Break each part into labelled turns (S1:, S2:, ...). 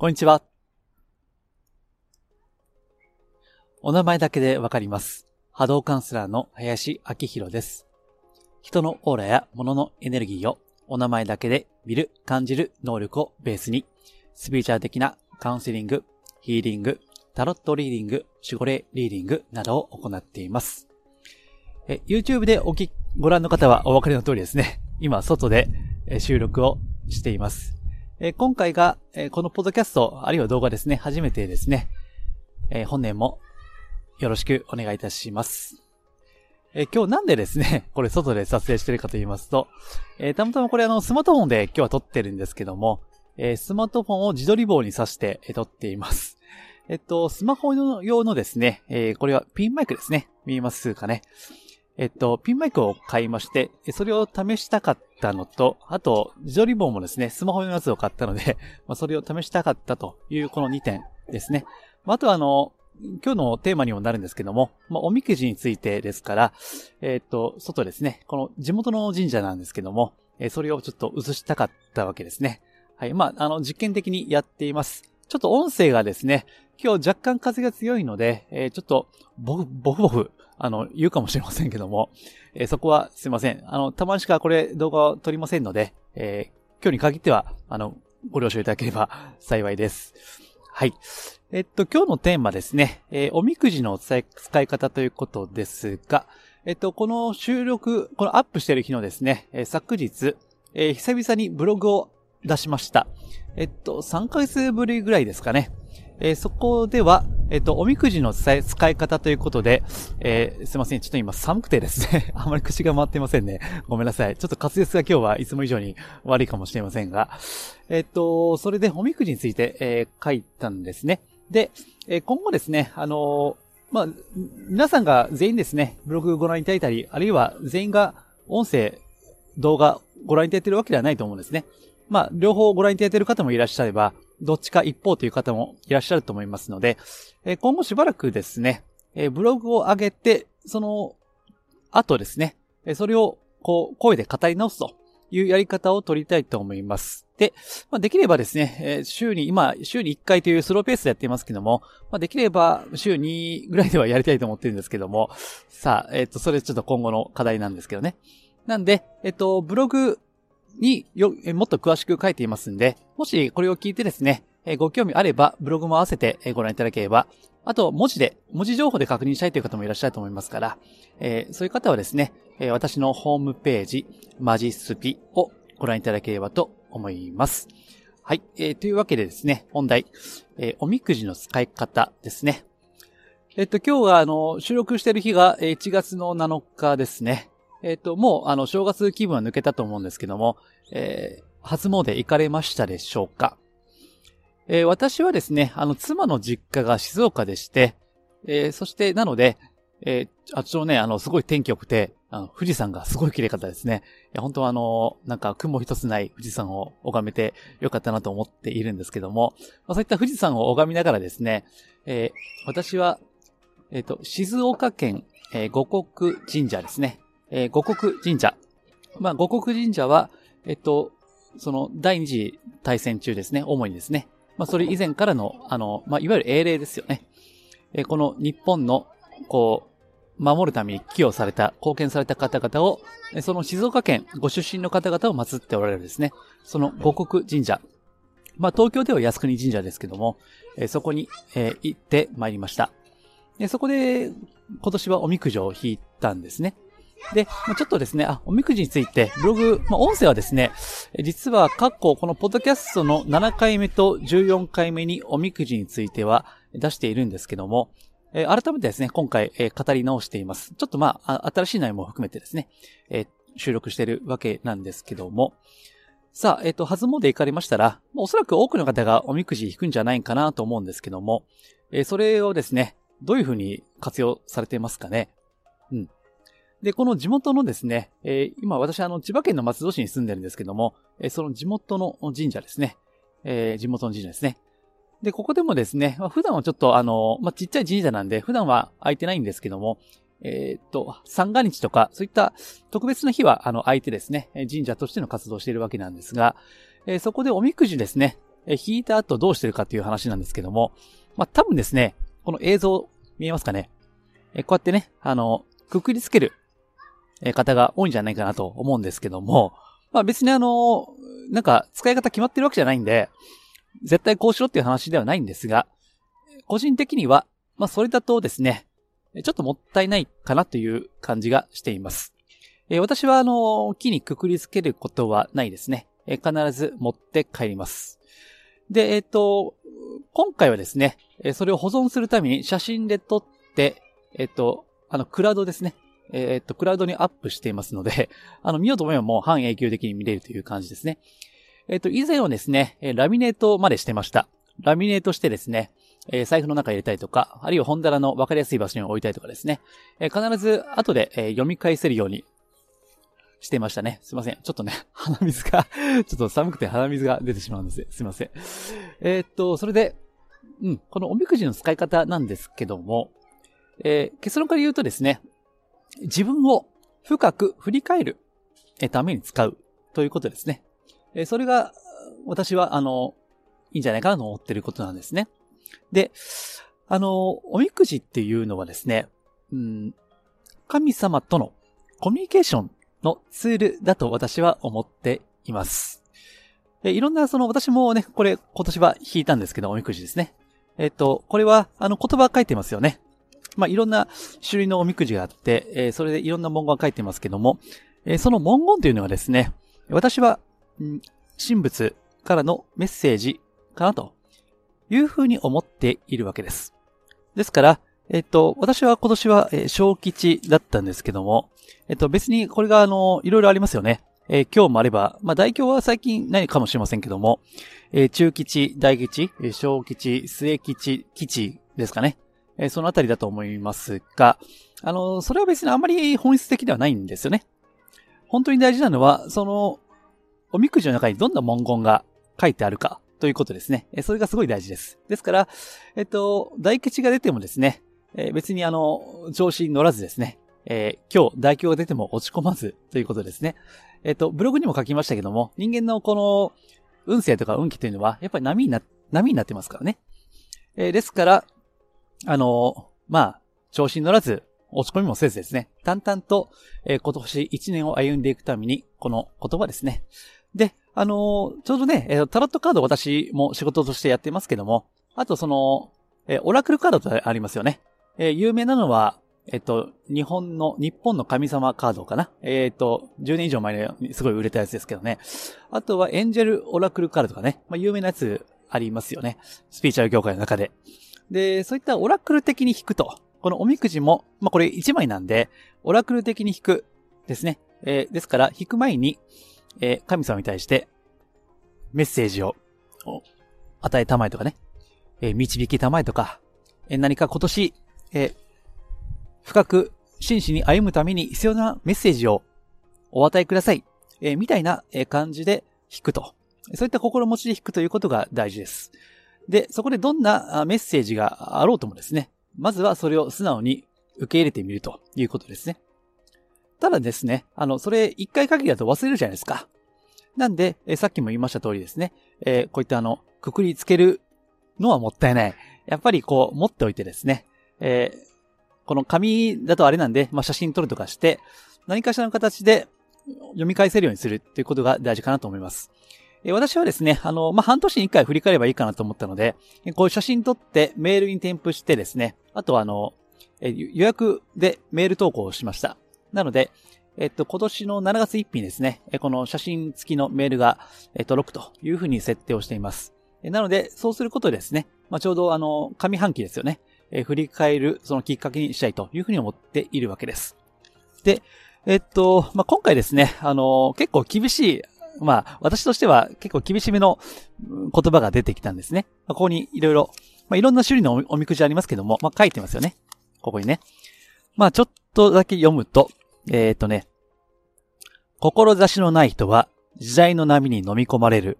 S1: こんにちは。お名前だけでわかります。波動カウンセラーの林明宏です。人のオーラや物のエネルギーをお名前だけで見る、感じる能力をベースに、スピーチャー的なカウンセリング、ヒーリング、タロットリーディング、守護霊リーディングなどを行っています。え YouTube でおき、ご覧の方はお分かりの通りですね。今、外で収録をしています。え今回が、えこのポッドキャスト、あるいは動画ですね、初めてですね、え本年もよろしくお願いいたします。え今日なんでですね、これ外で撮影してるかと言いますと、えたまたまこれあのスマートフォンで今日は撮ってるんですけども、えスマートフォンを自撮り棒に挿して、え撮っています。えっと、スマホ用のですね、えこれはピンマイクですね。見えますかね。えっと、ピンマイクを買いまして、それを試したかったのと、あと、自撮り棒もですね、スマホのやつを買ったので、まあ、それを試したかったというこの2点ですね。まあ、あとはあの、今日のテーマにもなるんですけども、まあ、おみくじについてですから、えっ、と、外ですね、この地元の神社なんですけども、えそれをちょっと映したかったわけですね。はい。まあ、あの、実験的にやっています。ちょっと音声がですね、今日若干風が強いので、えー、ちょっと、ボフ、ボフボフ、あの、言うかもしれませんけども、えー、そこはすいません。あの、たまにしかこれ動画を撮りませんので、えー、今日に限っては、あの、ご了承いただければ 幸いです。はい。えっと、今日のテーマですね、えー、おみくじの使い方ということですが、えっと、この収録、このアップしてる日のですね、えー、昨日、えー、久々にブログを出しました。えっと、3ヶ月ぶりぐらいですかね。えー、そこでは、えっ、と、おみくじの使い方ということで、えー、すいません。ちょっと今寒くてですね、あまり口が回ってませんね。ごめんなさい。ちょっと滑舌が今日はいつも以上に悪いかもしれませんが、えっ、と、それでおみくじについて、え、書いたんですね。で、え今後ですね、あのまあ、皆さんが全員ですね、ブログご覧いただいたり、あるいは全員が音声、動画ご覧いただいているわけではないと思うんですね。まあ、両方ご覧いただいている方もいらっしゃれば、どっちか一方という方もいらっしゃると思いますので、え今後しばらくですね、えブログを上げて、その後ですね、えそれをこう声で語り直すというやり方を取りたいと思います。で、まあ、できればですね、え週に、今、週に1回というスローペースでやっていますけども、まあ、できれば週2ぐらいではやりたいと思ってるんですけども、さあ、えっ、と、それちょっと今後の課題なんですけどね。なんで、えっ、と、ブログによ、もっと詳しく書いていますんで、もしこれを聞いてですね、ご興味あれば、ブログも合わせてご覧いただければ、あと、文字で、文字情報で確認したいという方もいらっしゃると思いますから、えー、そういう方はですね、私のホームページ、マジスピをご覧いただければと思います。はい。えー、というわけでですね、本題、えー、おみくじの使い方ですね。えっと、今日は、あの、収録している日が1月の7日ですね。えっ、と、もう、あの、正月気分は抜けたと思うんですけども、えー、初詣行かれましたでしょうか？えー、私はですね、あの、妻の実家が静岡でして、えー、そして、なので、えー、あっちのね、あの、すごい天気良くて、あの、富士山がすごい綺麗かったですね。いや、本当はあの、なんか雲一つない富士山を拝めてよかったなと思っているんですけども、まあ、そういった富士山を拝みながらですね、えー、私は、えっ、ー、と、静岡県、えー、五国神社ですね。えー、五国神社。まあ、五国神社は、えっと、その第二次大戦中ですね、主にですね。まあ、それ以前からの、あの、まあ、いわゆる英霊ですよね。えー、この日本の、こう、守るために寄与された、貢献された方々を、その静岡県ご出身の方々を祀っておられるですね。その五国神社。まあ、東京では靖国神社ですけども、えー、そこに、えー、行って参りました。で、そこで、今年はおみくじを引いたんですね。で、ちょっとですね、あ、おみくじについて、ブログ、まあ、音声はですね、実は過去、このポッドキャストの7回目と14回目におみくじについては出しているんですけども、えー、改めてですね、今回、えー、語り直しています。ちょっとまあ、新しい内容も含めてですね、えー、収録しているわけなんですけども、さあ、えっ、と、初詣行かれましたら、おそらく多くの方がおみくじ引くんじゃないかなと思うんですけども、えそれをですね、どういうふうに活用されていますかね？うん。で、この地元のですね、えー、今私あの千葉県の松戸市に住んでるんですけども、えー、その地元の神社ですね。えー、地元の神社ですね。で、ここでもですね、まあ、普段はちょっとあの、まあ、ちっちゃい神社なんで、普段は空いてないんですけども、えっと、三が日とか、そういった特別な日は、あの、空いてですね、神社としての活動をしているわけなんですが、えそこでおみくじですね、え引いた後どうしてるかっていう話なんですけども、まあ、多分ですね、この映像見えますかね？えこうやってね、あの、くくりつける方が多いんじゃないかなと思うんですけども、まあ別にあの、なんか使い方決まってるわけじゃないんで、絶対こうしろっていう話ではないんですが、個人的には、まあそれだとですね、ちょっともったいないかなという感じがしています。え私はあの、木にくくりつけることはないですね。え必ず持って帰ります。で、えっ、ー、と、今回はですね、それを保存するために写真で撮って、えっ、と、あの、クラウドですね。えっ、と、クラウドにアップしていますので、あの、見ようと思えばもう半永久的に見れるという感じですね。えっ、と、以前はですね、ラミネートまでしてました。ラミネートしてですね、え財布の中に入れたりとか、あるいは本棚の分かりやすい場所に置いたりとかですね、え必ず後で、え読み返せるようにしてましたね。すいません。ちょっとね、鼻水が ちょっと寒くて鼻水が出てしまうんです。すいません。えー、っと、それで、うん、このおみくじの使い方なんですけども、えー、結論から言うとですね、自分を深く振り返るために使うということですね。それが、私は、あの、いいんじゃないかなと思ってることなんですね。で、あの、おみくじっていうのはですね、うん、神様とのコミュニケーションのツールだと私は思っています。いろんな、その、私もね、これ、今年は引いたんですけど、おみくじですね。えっ、と、これは、あの、言葉書いてますよね。まあ、いろんな種類のおみくじがあって、えー、それでいろんな文言が書いてますけども、えー、その文言というのはですね、私は、ん神仏からのメッセージかなというふうに思っているわけです。ですから、えっと、私は今年は、えー、小吉だったんですけども、えっと、別にこれがあの、いろいろありますよね。えー、今日もあれば、まあ、大凶は最近ないかもしれませんけども、えー、中吉、大吉、小吉、末吉、吉ですかね。えー、そのあたりだと思いますが、あの、それは別にあまり本質的ではないんですよね。本当に大事なのは、その、おみくじの中にどんな文言が書いてあるかということですね。えそれがすごい大事です。ですから、えっと、大吉が出てもですね、え別にあの、調子に乗らずですね、えー、今日大凶が出ても落ち込まずということですね。えっ、と、ブログにも書きましたけども、人間のこの運勢とか運気というのは、やっぱり波にな、波になってますからね。えー、ですから、あのまあ、調子に乗らず、落ち込みもせずですね、淡々と、えー、今年一年を歩んでいくために、この言葉ですね。で、あのちょうどね、えタロットカード私も仕事としてやってますけども、あとその、えオラクルカードとありますよね。えー、有名なのは、えっと、日本の、日本の神様カードかなえっと、10年以上前にすごい売れたやつですけどね。あとはエンジェルオラクルカードとかね。まあ、有名なやつありますよね。スピーチャル業界の中で。で、そういったオラクル的に引くと。このおみくじも、まあ、これ1枚なんで、オラクル的に引くですね。えー、ですから、引く前に、えー、神様に対して、メッセージを与えたまえとかね。えー、導きたまえとか、えー、何か今年、え深く真摯に歩むために必要なメッセージをお与えください。えみたいな感じで弾くと。そういった心持ちで弾くということが大事です。で、そこでどんなメッセージがあろうともですね、まずはそれを素直に受け入れてみるということですね。ただですね、あの、それ一回限りだと忘れるじゃないですか。なんで、さっきも言いました通りですね、えー、こういったあの、くくりつけるのはもったいない。やっぱりこう、持っておいてですね、えー、この紙だとあれなんで、まあ、写真撮るとかして、何かしらの形で読み返せるようにするっていうことが大事かなと思います。私はですね、あの、まあ、半年に一回振り返ればいいかなと思ったので、こういう写真撮ってメールに添付してですね、あとはあの、予約でメール投稿をしました。なので、えっと、今年の7月1日にですね、この写真付きのメールが届くというふうに設定をしています。なので、そうすることでですね、まあ、ちょうどあの、上半期ですよね。振り返るそのきっかけにしたいというふうに思っているわけです。で、えっと、まあ、今回ですね、あの、結構厳しい、まあ、私としては結構厳しめの言葉が出てきたんですね。まここにいろいろ、まあ、いろんな種類のおみくじありますけども、まあ、書いてますよね。ここにね。まあ、ちょっとだけ読むと、えー、っとね、志のない人は時代の波に飲み込まれる。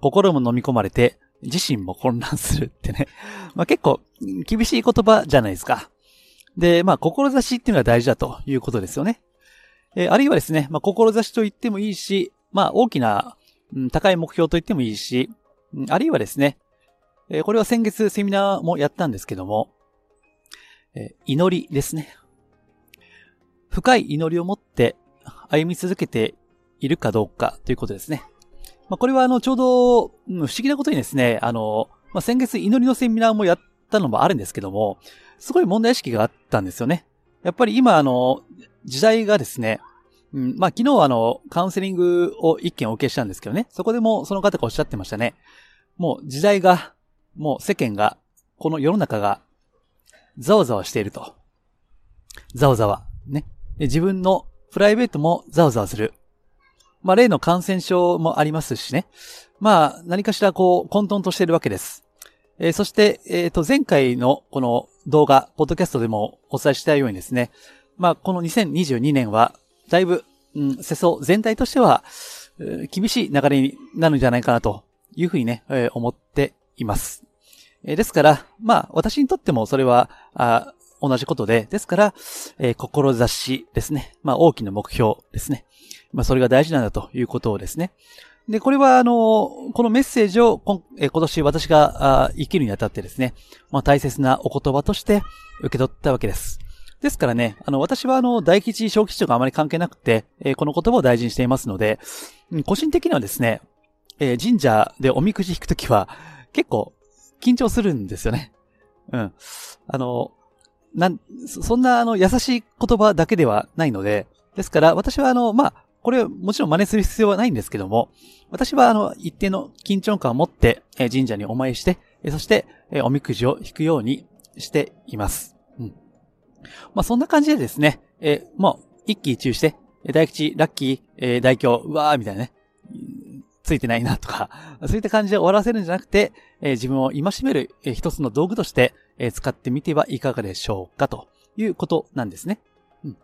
S1: 心も飲み込まれて自身も混乱するってね。まあ結構厳しい言葉じゃないですか。で、まあ志っていうのが大事だということですよね。えー、あるいはですね、まあ志と言ってもいいし、まあ大きな、高い目標と言ってもいいし、あるいはですね、えこれは先月セミナーもやったんですけども、え祈りですね。深い祈りを持って歩み続けているかどうかということですね。まあ、これはあの、ちょうど、不思議なことにですね、あの、まあ、先月祈りのセミナーもやったのもあるんですけども、すごい問題意識があったんですよね。やっぱり今あの、時代がですね、うん、まあ、昨日はあの、カウンセリングを一件お受けしたんですけどね、そこでもその方がおっしゃってましたね。もう時代が、もう世間が、この世の中が、ざわざわしていると。ざわざわ。ね。自分のプライベートもざわざわする。まあ、例の感染症もありますしね。まあ、何かしらこう、混沌としているわけです。えー、そして、えっ、ー、と、前回のこの動画、ポッドキャストでもお伝えしたようにですね、まあ、この2022年は、だいぶ、うん、世相全体としては、厳しい流れになるんじゃないかなというふうにね、えー、思っています。えー、ですから、まあ、私にとってもそれは、あ同じことで、ですから、えー、志ですね。まあ、大きな目標ですね。まあ、それが大事なんだということをですね。で、これは、あの、このメッセージを今今年私が生きるにあたってですね、まあ、大切なお言葉として受け取ったわけです。ですからね、あの、私はあの、大吉、小吉とかあまり関係なくて、えー、この言葉を大事にしていますので、個人的にはですね、えー、神社でおみくじ引くときは、結構、緊張するんですよね。うん。あの、なん、そんなあの、優しい言葉だけではないので、ですから、私はあの、まあ、これもちろん真似する必要はないんですけども、私はあの、一定の緊張感を持って、え神社にお参りして、えそして、えおみくじを引くようにしています。まあ、そんな感じでですね、えもう、一喜一憂して、大吉、ラッキー、え大凶、うわーみたいなね、ついてないなとか、そういった感じで終わらせるんじゃなくて、え自分を戒める、え一つの道具として、え使ってみてはいかがでしょうかということなんですね。うん。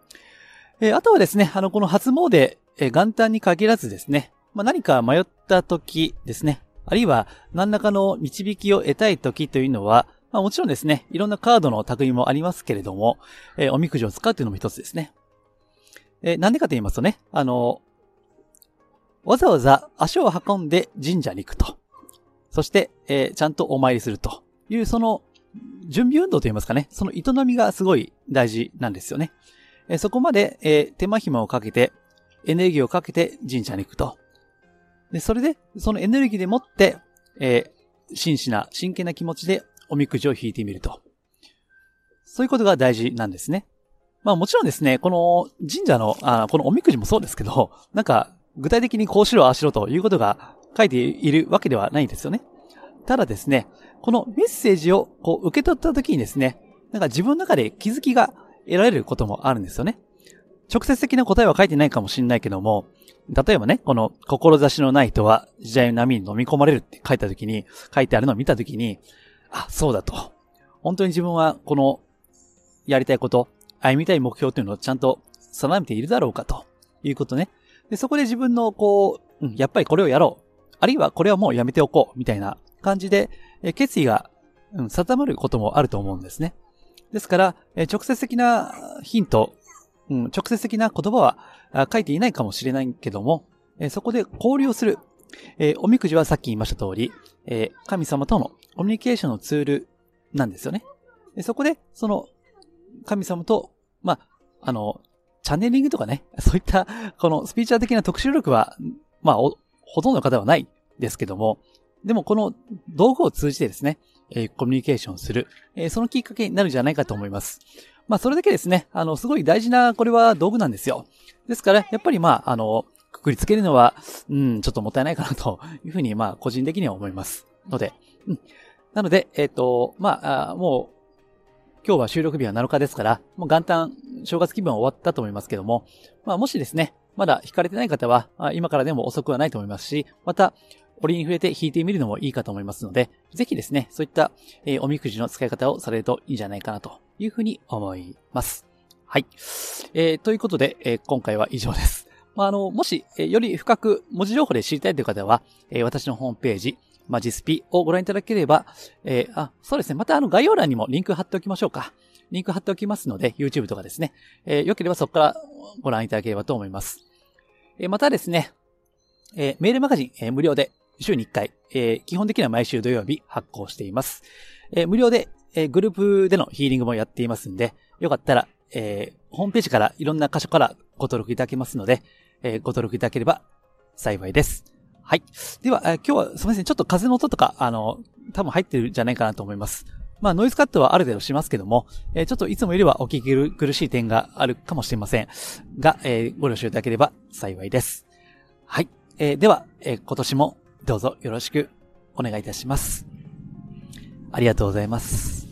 S1: えあとはですね、あの、この初詣、え元旦に限らずですね、まあ、何か迷った時ですね、あるいは何らかの導きを得たい時というのは、まあ、もちろんですね、いろんなカードの類もありますけれども、えー、おみくじを使うというのも一つですね。えー、なんでかと言いますとね、あの、わざわざ足を運んで神社に行くと。そして、えー、ちゃんとお参りするという、その準備運動といいますかね、その営みがすごい大事なんですよね。えー、そこまで、えー、手間暇をかけて、エネルギーをかけて神社に行くと。で、それで、そのエネルギーでもって、えー、真摯な、真剣な気持ちでおみくじを引いてみると。そういうことが大事なんですね。まあもちろんですね、この神社の、あこのおみくじもそうですけど、なんか具体的にこうしろ、ああしろということが書いているわけではないんですよね。ただですね、このメッセージをこう受け取った時にですね、なんか自分の中で気づきが得られることもあるんですよね。直接的な答えは書いてないかもしれないけども、例えばね、この、志のない人は時代の波に飲み込まれるって書いたときに、書いてあるのを見たときに、あ、そうだと。本当に自分はこの、やりたいこと、歩みたい目標というのをちゃんと定めているだろうかということね。で、そこで自分のこう、うん、やっぱりこれをやろう。あるいはこれはもうやめておこう。みたいな感じで、え決意が、うん、定まることもあると思うんですね。ですから、え直接的なヒントうん、直接的な言葉は書いていないかもしれないけども、えそこで交流をする。えおみくじはさっき言いました通り、え神様とのコミュニケーションのツールなんですよね。でそこで、その、神様と、まあ、あの、チャンネリングとかね、そういった、このスピーチャー的な特殊力は、まあ、ほとんどの方はないですけども、でもこの道具を通じてですね、えコミュニケーションする、えそのきっかけになるんじゃないかと思います。まあ、それだけですね、あの、すごい大事な、これは道具なんですよ。ですから、やっぱりまあ、あの、くくりつけるのは、うん、ちょっともったいないかなというふうに、まあ、個人的には思います。ので、うん。なので、えっ、ー、と、まあ、もう、今日は収録日は7日ですから、もう元旦、正月気分は終わったと思いますけども、まあ、もしですね、まだ引かれてない方は、今からでも遅くはないと思いますし、また、折に触れて引いてみるのもいいかと思いますので、ぜひですね、そういった、えー、おみくじの使い方をされるといいんじゃないかなというふうに思います。はい。えー、ということで、えー、今回は以上です。まあ、あの、もし、え、より深く文字情報で知りたいという方は、え、私のホームページ、マジスピをご覧いただければ、えー、あ、そうですね。またあの概要欄にもリンク貼っておきましょうか。リンク貼っておきますので、YouTube とかですね。えー、よければそこからご覧いただければと思います。えー、またですね、えー、メールマガジン、えー、無料で週に1回、えー、基本的には毎週土曜日発行しています。えー、無料で、えー、グループでのヒーリングもやっていますんで、よかったら、えー、ホームページからいろんな箇所からご登録いただけますので、えー、ご登録いただければ幸いです。はい。では、今日はすみません。ちょっと風の音とか、あの、多分入ってるんじゃないかなと思います。まあ、ノイズカットはある程度しますけども、えー、ちょっといつもよりはお聞き苦しい点があるかもしれません。が、えー、ご了承いただければ幸いです。はい。えー、では、え今年もどうぞよろしくお願いいたします。ありがとうございます。